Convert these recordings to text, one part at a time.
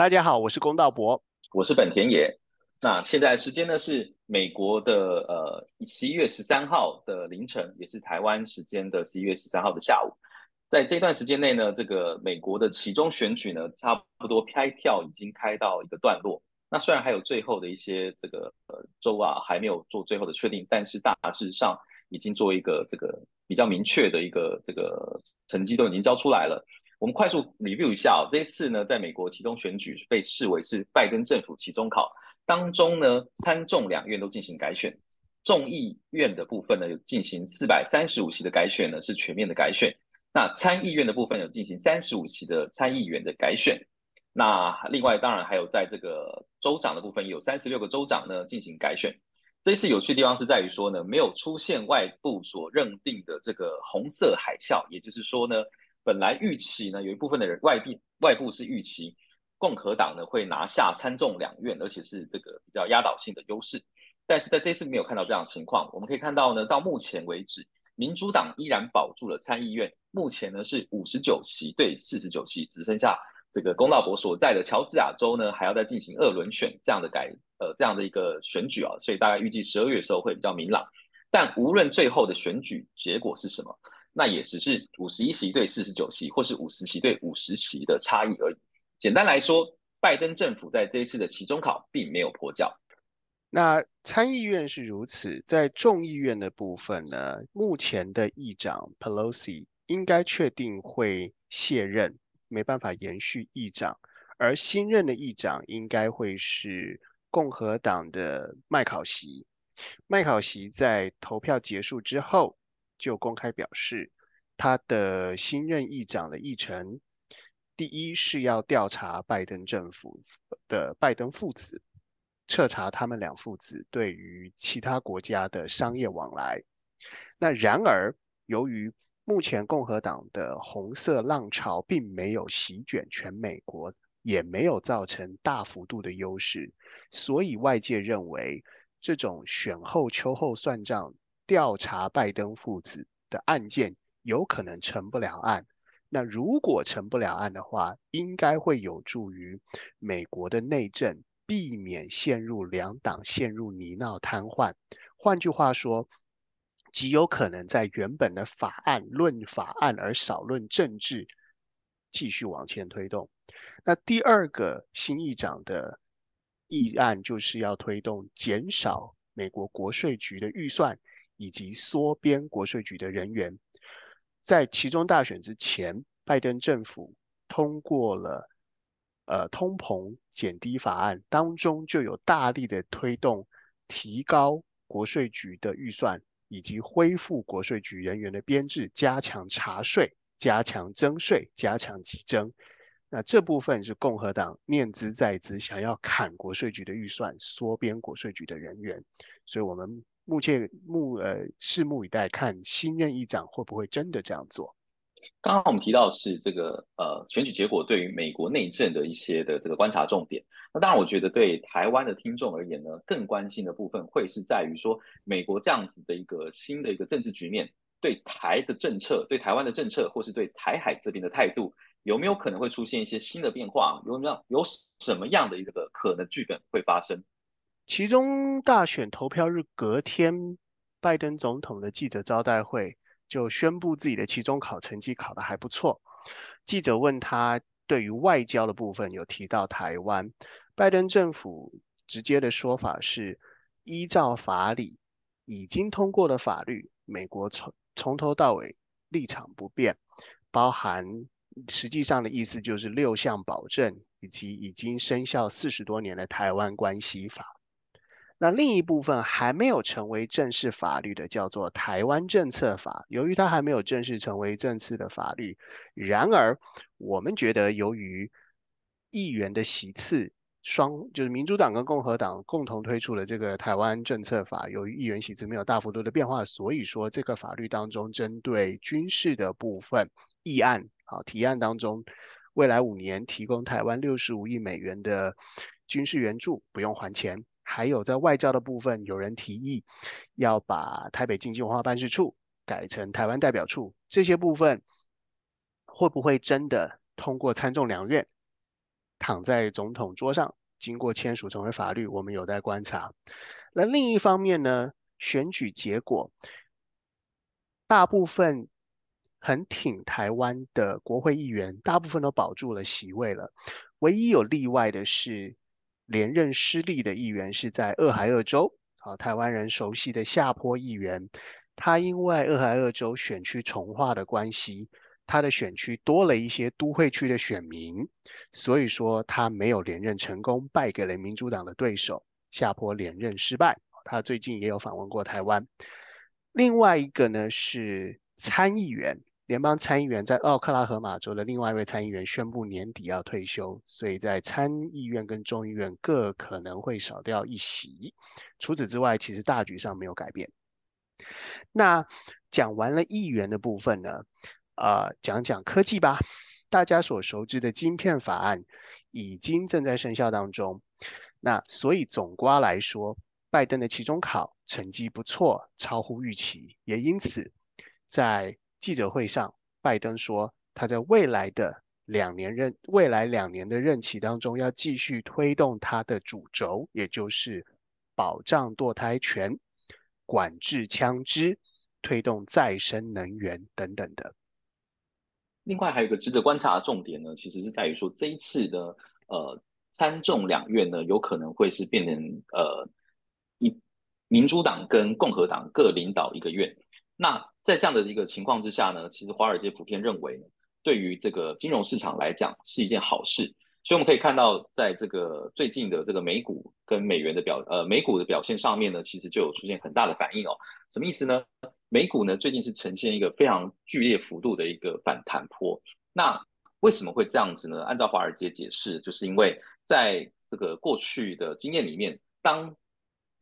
大家好，我是龚道博，我是本田野。那现在时间呢是美国的呃十一月十三号的凌晨，也是台湾时间的十一月十三号的下午。在这段时间内呢，这个美国的其中选举呢，差不多开票已经开到一个段落。那虽然还有最后的一些这个呃州啊还没有做最后的确定，但是大致上已经做一个这个比较明确的一个这个成绩都已经交出来了。我们快速 review 一下，这一次呢，在美国其中选举被视为是拜登政府期中考当中呢，参众两院都进行改选，众议院的部分呢有进行四百三十五席的改选呢，是全面的改选。那参议院的部分有进行三十五席的参议员的改选。那另外当然还有在这个州长的部分，有三十六个州长呢进行改选。这次有趣的地方是在于说呢，没有出现外部所认定的这个红色海啸，也就是说呢。本来预期呢，有一部分的人外币外部是预期共和党呢会拿下参众两院，而且是这个比较压倒性的优势。但是在这次没有看到这样的情况。我们可以看到呢，到目前为止，民主党依然保住了参议院，目前呢是五十九席对四十九席，只剩下这个公道伯所在的乔治亚州呢还要再进行二轮选这样的改呃这样的一个选举啊，所以大概预计十二月的时候会比较明朗。但无论最后的选举结果是什么。那也只是五十一席对四十九席，或是五十席对五十席的差异而已。简单来说，拜登政府在这一次的期中考并没有破教。那参议院是如此，在众议院的部分呢，目前的议长 Pelosi 应该确定会卸任，没办法延续议长，而新任的议长应该会是共和党的麦考席。麦考席在投票结束之后。就公开表示，他的新任议长的议程，第一是要调查拜登政府的拜登父子，彻查他们两父子对于其他国家的商业往来。那然而，由于目前共和党的红色浪潮并没有席卷全美国，也没有造成大幅度的优势，所以外界认为这种选后秋后算账。调查拜登父子的案件有可能成不了案。那如果成不了案的话，应该会有助于美国的内政，避免陷入两党陷入泥淖瘫痪。换句话说，极有可能在原本的法案论法案而少论政治，继续往前推动。那第二个新议长的议案就是要推动减少美国国税局的预算。以及缩编国税局的人员，在其中大选之前，拜登政府通过了呃通膨减低法案，当中就有大力的推动提高国税局的预算，以及恢复国税局人员的编制，加强查税，加强征税，加强稽征。那这部分是共和党念兹在兹，想要砍国税局的预算，缩编国税局的人员，所以我们。目前目呃，拭目以待，看新任议长会不会真的这样做。刚刚我们提到是这个呃选举结果对于美国内政的一些的这个观察重点。那当然，我觉得对台湾的听众而言呢，更关心的部分会是在于说，美国这样子的一个新的一个政治局面，对台的政策、对台湾的政策，或是对台海这边的态度，有没有可能会出现一些新的变化？有没有有什么样的一个可能剧本会发生？其中大选投票日隔天，拜登总统的记者招待会就宣布自己的期中考成绩考得还不错。记者问他对于外交的部分有提到台湾，拜登政府直接的说法是依照法理已经通过的法律，美国从从头到尾立场不变，包含实际上的意思就是六项保证以及已经生效四十多年的台湾关系法。那另一部分还没有成为正式法律的，叫做《台湾政策法》。由于它还没有正式成为正式的法律，然而我们觉得，由于议员的席次双，就是民主党跟共和党共同推出了这个《台湾政策法》，由于议员席次没有大幅度的变化，所以说这个法律当中针对军事的部分议案，好提案当中，未来五年提供台湾六十五亿美元的军事援助，不用还钱。还有在外交的部分，有人提议要把台北经济文化办事处改成台湾代表处，这些部分会不会真的通过参众两院？躺在总统桌上，经过签署成为法律，我们有待观察。那另一方面呢，选举结果，大部分很挺台湾的国会议员，大部分都保住了席位了。唯一有例外的是，连任失利的议员是在俄亥俄州，啊，台湾人熟悉的下坡议员，他因为俄亥俄州选区重划的关系。他的选区多了一些都会区的选民，所以说他没有连任成功，败给了民主党的对手，下坡连任失败。他最近也有访问过台湾。另外一个呢是参议员，联邦参议员在奥克拉荷马州的另外一位参议员宣布年底要退休，所以在参议院跟众议院各可能会少掉一席。除此之外，其实大局上没有改变。那讲完了议员的部分呢？呃，讲讲科技吧。大家所熟知的晶片法案已经正在生效当中。那所以总瓜来说，拜登的期中考成绩不错，超乎预期。也因此，在记者会上，拜登说他在未来的两年任未来两年的任期当中，要继续推动他的主轴，也就是保障堕胎权、管制枪支、推动再生能源等等的。另外还有一个值得观察的重点呢，其实是在于说这一次的呃参众两院呢，有可能会是变成呃一民主党跟共和党各领导一个院。那在这样的一个情况之下呢，其实华尔街普遍认为呢，对于这个金融市场来讲是一件好事。所以我们可以看到，在这个最近的这个美股跟美元的表呃美股的表现上面呢，其实就有出现很大的反应哦。什么意思呢？美股呢最近是呈现一个非常剧烈幅度的一个反弹坡。那为什么会这样子呢？按照华尔街解释，就是因为在这个过去的经验里面，当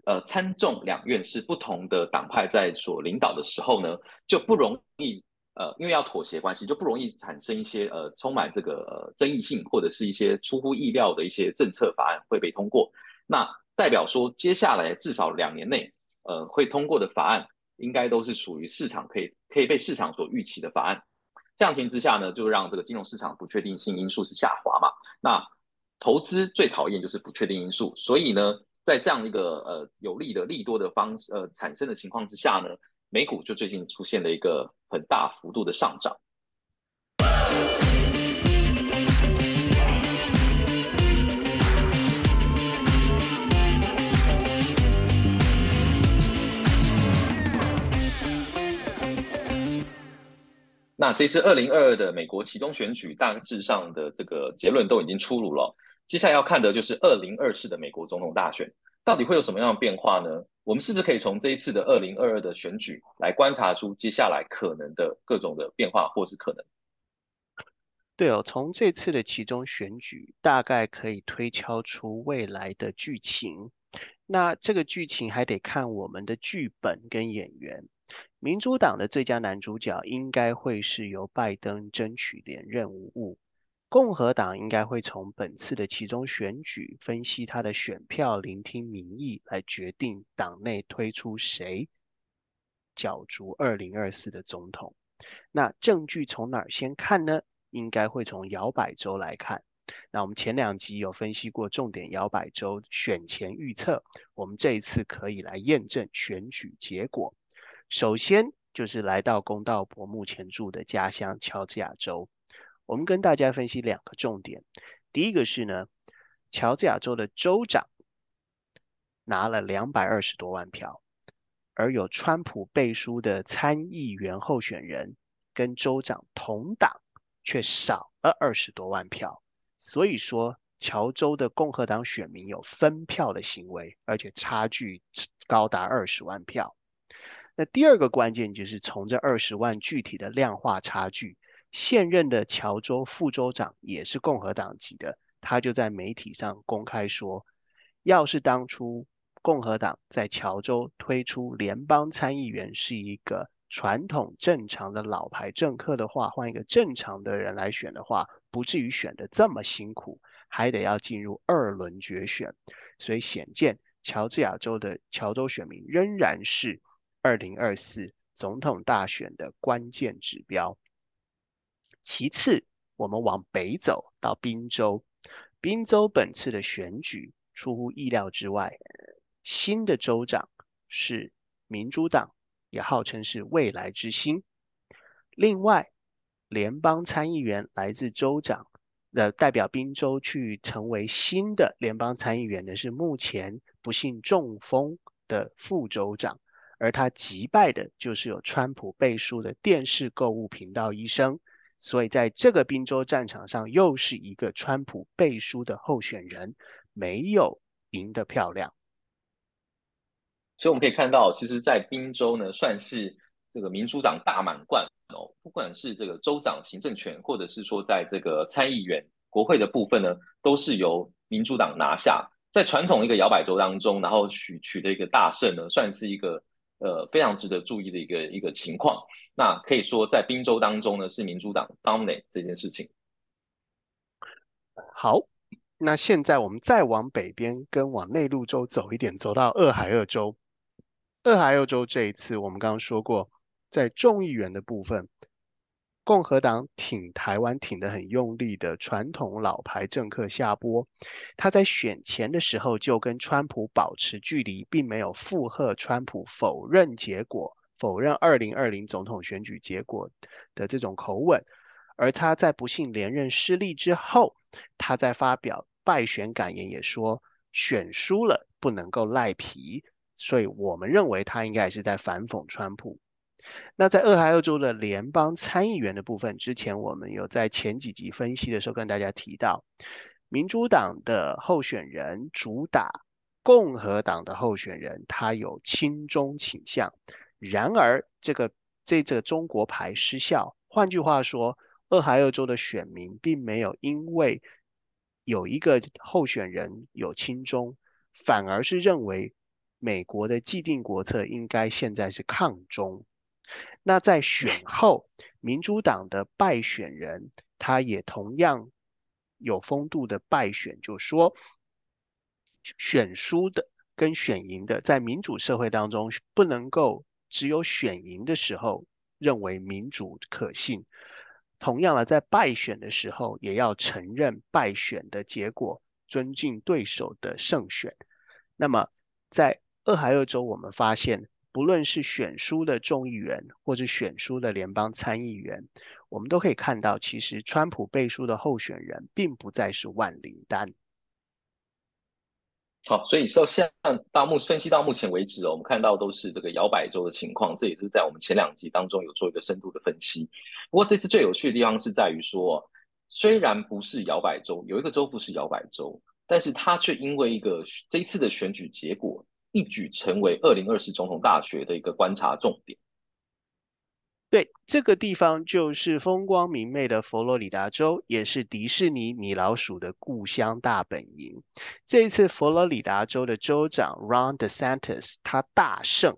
呃参众两院是不同的党派在所领导的时候呢，就不容易呃因为要妥协关系，就不容易产生一些呃充满这个争议性或者是一些出乎意料的一些政策法案会被通过。那代表说接下来至少两年内呃会通过的法案。应该都是属于市场可以可以被市场所预期的法案，这样情之下呢，就让这个金融市场不确定性因素是下滑嘛。那投资最讨厌就是不确定因素，所以呢，在这样一个呃有利的利多的方式呃产生的情况之下呢，美股就最近出现了一个很大幅度的上涨。那这次二零二二的美国其中选举大致上的这个结论都已经出炉了，接下来要看的就是二零二四的美国总统大选到底会有什么样的变化呢？我们是不是可以从这一次的二零二二的选举来观察出接下来可能的各种的变化，或是可能？对哦，从这次的其中选举大概可以推敲出未来的剧情。那这个剧情还得看我们的剧本跟演员。民主党的最佳男主角应该会是由拜登争取连任无误，共和党应该会从本次的其中选举分析他的选票，聆听民意来决定党内推出谁角逐二零二四的总统。那证据从哪儿先看呢？应该会从摇摆州来看。那我们前两集有分析过重点摇摆州选前预测，我们这一次可以来验证选举结果。首先就是来到公道伯目前住的家乡乔治亚州，我们跟大家分析两个重点。第一个是呢，乔治亚州的州长拿了两百二十多万票，而有川普背书的参议员候选人跟州长同党却少了二十多万票，所以说乔州的共和党选民有分票的行为，而且差距高达二十万票。那第二个关键就是从这二十万具体的量化差距，现任的乔州副州长也是共和党籍的，他就在媒体上公开说，要是当初共和党在乔州推出联邦参议员是一个传统正常的老牌政客的话，换一个正常的人来选的话，不至于选的这么辛苦，还得要进入二轮决选，所以显见乔治亚州的乔州选民仍然是。二零二四总统大选的关键指标。其次，我们往北走到宾州，宾州本次的选举出乎意料之外，新的州长是民主党，也号称是未来之星。另外，联邦参议员来自州长的代表宾州去成为新的联邦参议员的是目前不幸中风的副州长，而他击败的就是有川普背书的电视购物频道医生。所以在这个宾州战场上，又是一个川普背书的候选人，没有赢得漂亮。所以我们可以看到，其实，在宾州呢，算是这个民主党大满贯哦。不管是这个州长行政权，或者是说在这个参议员、国会的部分呢，都是由民主党拿下。在传统一个摇摆州当中，然后取取得一个大胜呢，算是一个。呃，非常值得注意的一个一个情况。那可以说，在宾州当中呢，是民主党 dominate 这件事情。好，那现在我们再往北边，跟往内陆州走一点，走到俄亥俄州。俄亥俄州这一次，我们刚刚说过，在众议员的部分。共和党挺台湾挺得很用力的传统老牌政客夏波，他在选前的时候就跟川普保持距离，并没有附和川普否认结果，否认二零二零总统选举结果的这种口吻。而他在不幸连任失利之后，他在发表败选感言也说，选输了不能够赖皮，所以我们认为他应该是在反讽川普。那在俄亥俄州的联邦参议员的部分，之前我们有在前几集分析的时候跟大家提到，民主党的候选人主打共和党的候选人，他有亲中倾向。然而，这个这这个中国牌失效。换句话说，俄亥俄州的选民并没有因为有一个候选人有亲中，反而是认为美国的既定国策应该现在是抗中。那在选后，民主党的败选人，他也同样有风度的败选，就说选输的跟选赢的，在民主社会当中不能够只有选赢的时候认为民主可信，同样了，在败选的时候也要承认败选的结果，尊敬对手的胜选。那么在俄亥俄州，我们发现。不论是选书的众议员，或者选书的联邦参议员，我们都可以看到，其实川普背书的候选人并不再是万灵丹。好，所以说现在到目分析到目前为止哦，我们看到都是这个摇摆州的情况，这也是在我们前两集当中有做一个深度的分析。不过这次最有趣的地方是在于说，虽然不是摇摆州，有一个州不是摇摆州，但是它却因为一个这一次的选举结果。一举成为二零二四总统大学的一个观察重点。对，这个地方就是风光明媚的佛罗里达州，也是迪士尼米老鼠的故乡大本营。这一次，佛罗里达州的州长 Ron DeSantis 他大胜，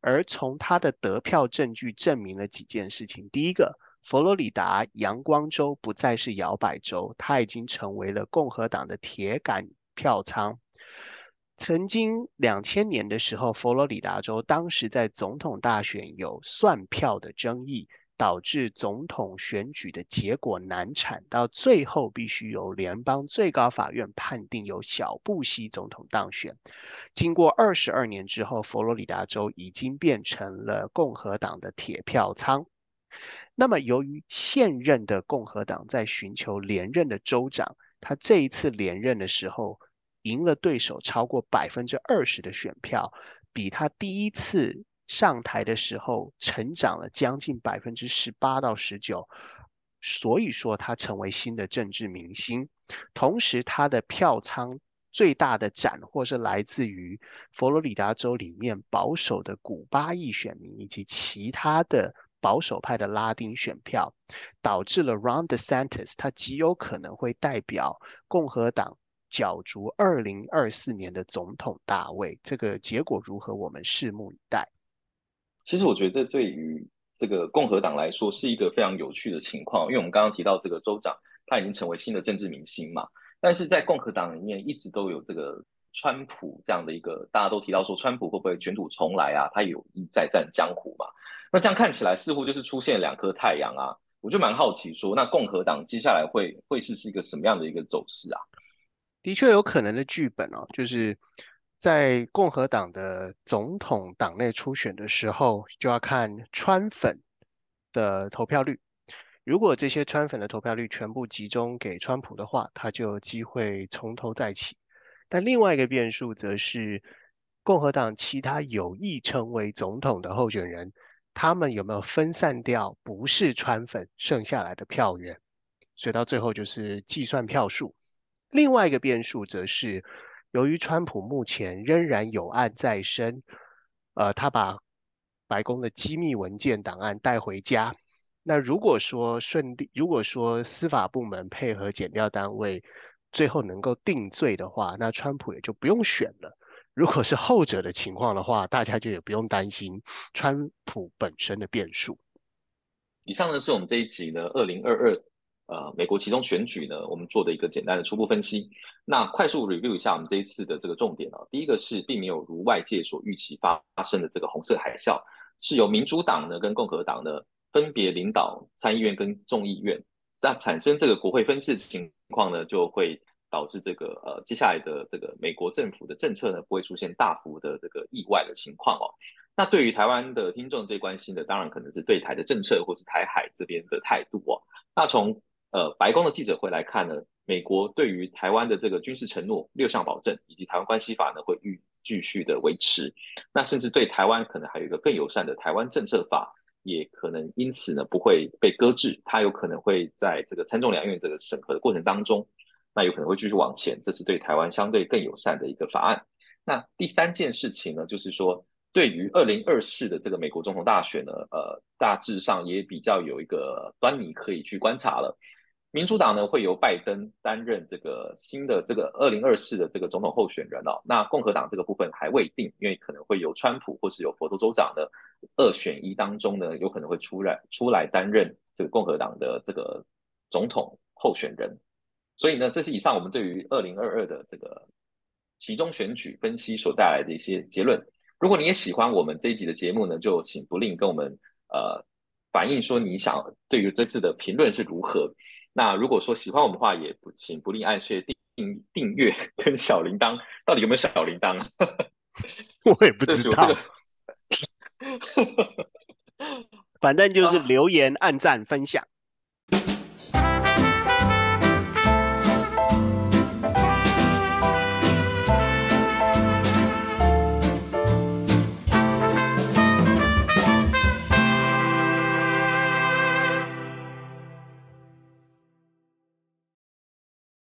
而从他的得票证据证明了几件事情。第一个，佛罗里达阳光州不再是摇摆州，它已经成为了共和党的铁杆票仓。曾经两千年的时候，佛罗里达州当时在总统大选有算票的争议，导致总统选举的结果难产，到最后必须由联邦最高法院判定由小布希总统当选。经过二十二年之后，佛罗里达州已经变成了共和党的铁票仓。那么，由于现任的共和党在寻求连任的州长，他这一次连任的时候。赢了对手超过百分之二十的选票，比他第一次上台的时候成长了将近百分之十八到十九，所以说他成为新的政治明星。同时，他的票仓最大的斩获是来自于佛罗里达州里面保守的古巴裔选民以及其他的保守派的拉丁选票，导致了 Ron DeSantis 他极有可能会代表共和党。角逐二零二四年的总统大位，这个结果如何？我们拭目以待。其实我觉得，对于这个共和党来说，是一个非常有趣的情况，因为我们刚刚提到这个州长，他已经成为新的政治明星嘛。但是在共和党里面，一直都有这个川普这样的一个，大家都提到说，川普会不会卷土重来啊？他有意再战江湖嘛？那这样看起来，似乎就是出现两颗太阳啊。我就蛮好奇说，那共和党接下来会会是是一个什么样的一个走势啊？的确有可能的剧本哦，就是在共和党的总统党内初选的时候，就要看川粉的投票率。如果这些川粉的投票率全部集中给川普的话，他就有机会从头再起。但另外一个变数则是共和党其他有意成为总统的候选人，他们有没有分散掉不是川粉剩下来的票源？所以到最后就是计算票数。另外一个变数则是，由于川普目前仍然有案在身，呃，他把白宫的机密文件档案带回家。那如果说顺利，如果说司法部门配合检调单位，最后能够定罪的话，那川普也就不用选了。如果是后者的情况的话，大家就也不用担心川普本身的变数。以上呢是我们这一集的，二零二二呃美国其中选举呢，我们做的一个简单的初步分析。那快速 review 一下我们这一次的这个重点哦。第一个是并没有如外界所预期发生的这个红色海啸，是由民主党呢跟共和党呢。分别领导参议院跟众议院，那产生这个国会分治情况呢，就会导致这个呃接下来的这个美国政府的政策呢，不会出现大幅的这个意外的情况哦。那对于台湾的听众最关心的，当然可能是对台的政策或是台海这边的态度哦。那从呃白宫的记者会来看呢，美国对于台湾的这个军事承诺六项保证，以及台湾关系法呢，会预继续的维持。那甚至对台湾可能还有一个更友善的台湾政策法。也可能因此呢不会被搁置，它有可能会在这个参众两院这个审核的过程当中，那有可能会继续往前，这是对台湾相对更友善的一个法案。那第三件事情呢，就是说对于二零二四的这个美国总统大选呢，呃，大致上也比较有一个端倪可以去观察了。民主党呢会由拜登担任这个新的这个二零二四的这个总统候选人哦。那共和党这个部分还未定，因为可能会由川普或是有佛州州长的二选一当中呢，有可能会出来出来担任这个共和党的这个总统候选人。所以呢，这是以上我们对于二零二二的这个其中选举分析所带来的一些结论。如果你也喜欢我们这一集的节目呢，就请不吝跟我们呃反映说你想对于这次的评论是如何。那如果说喜欢我们的话，也不请不吝按确订订阅 跟小铃铛，到底有没有小铃铛？我也不知道。反正就是留言、按赞、分享。